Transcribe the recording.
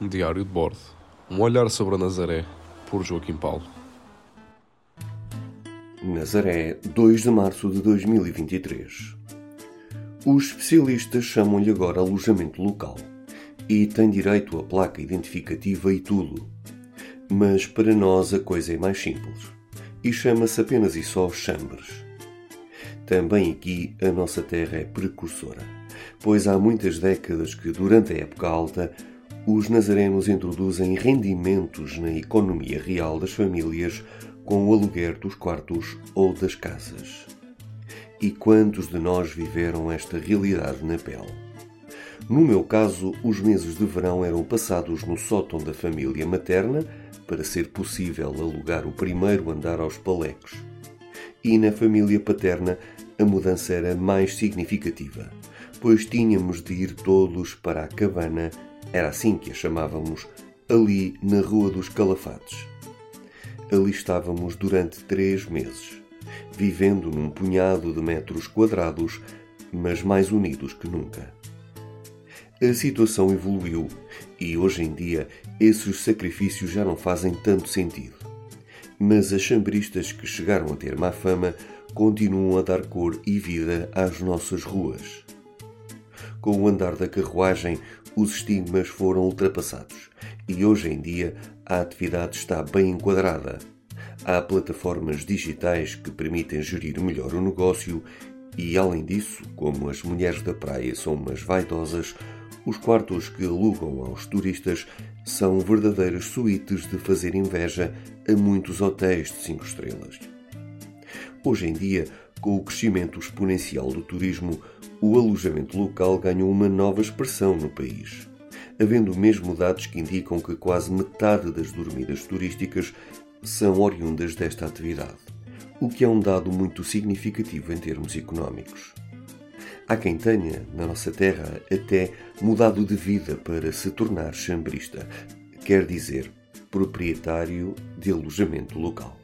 Um diário de bordo. Um olhar sobre a Nazaré, por Joaquim Paulo. Nazaré, 2 de março de 2023. Os especialistas chamam-lhe agora alojamento local e tem direito à placa identificativa e tudo. Mas para nós a coisa é mais simples e chama-se apenas e só Chambres. Também aqui a nossa terra é precursora, pois há muitas décadas que, durante a época alta, os nazarenos introduzem rendimentos na economia real das famílias com o aluguer dos quartos ou das casas. E quantos de nós viveram esta realidade na pele? No meu caso, os meses de verão eram passados no sótão da família materna para ser possível alugar o primeiro andar aos palecos. E na família paterna a mudança era mais significativa, pois tínhamos de ir todos para a cabana era assim que a chamávamos, ali na Rua dos Calafates. Ali estávamos durante três meses, vivendo num punhado de metros quadrados, mas mais unidos que nunca. A situação evoluiu e hoje em dia esses sacrifícios já não fazem tanto sentido. Mas as chambristas que chegaram a ter má fama continuam a dar cor e vida às nossas ruas. Com o andar da carruagem, os estigmas foram ultrapassados e hoje em dia a atividade está bem enquadrada. Há plataformas digitais que permitem gerir melhor o negócio e, além disso, como as mulheres da praia são umas vaidosas, os quartos que alugam aos turistas são verdadeiras suítes de fazer inveja a muitos hotéis de 5 estrelas. Hoje em dia, com o crescimento exponencial do turismo, o alojamento local ganhou uma nova expressão no país, havendo mesmo dados que indicam que quase metade das dormidas turísticas são oriundas desta atividade, o que é um dado muito significativo em termos económicos. Há quem tenha, na nossa terra, até mudado de vida para se tornar chambrista, quer dizer, proprietário de alojamento local.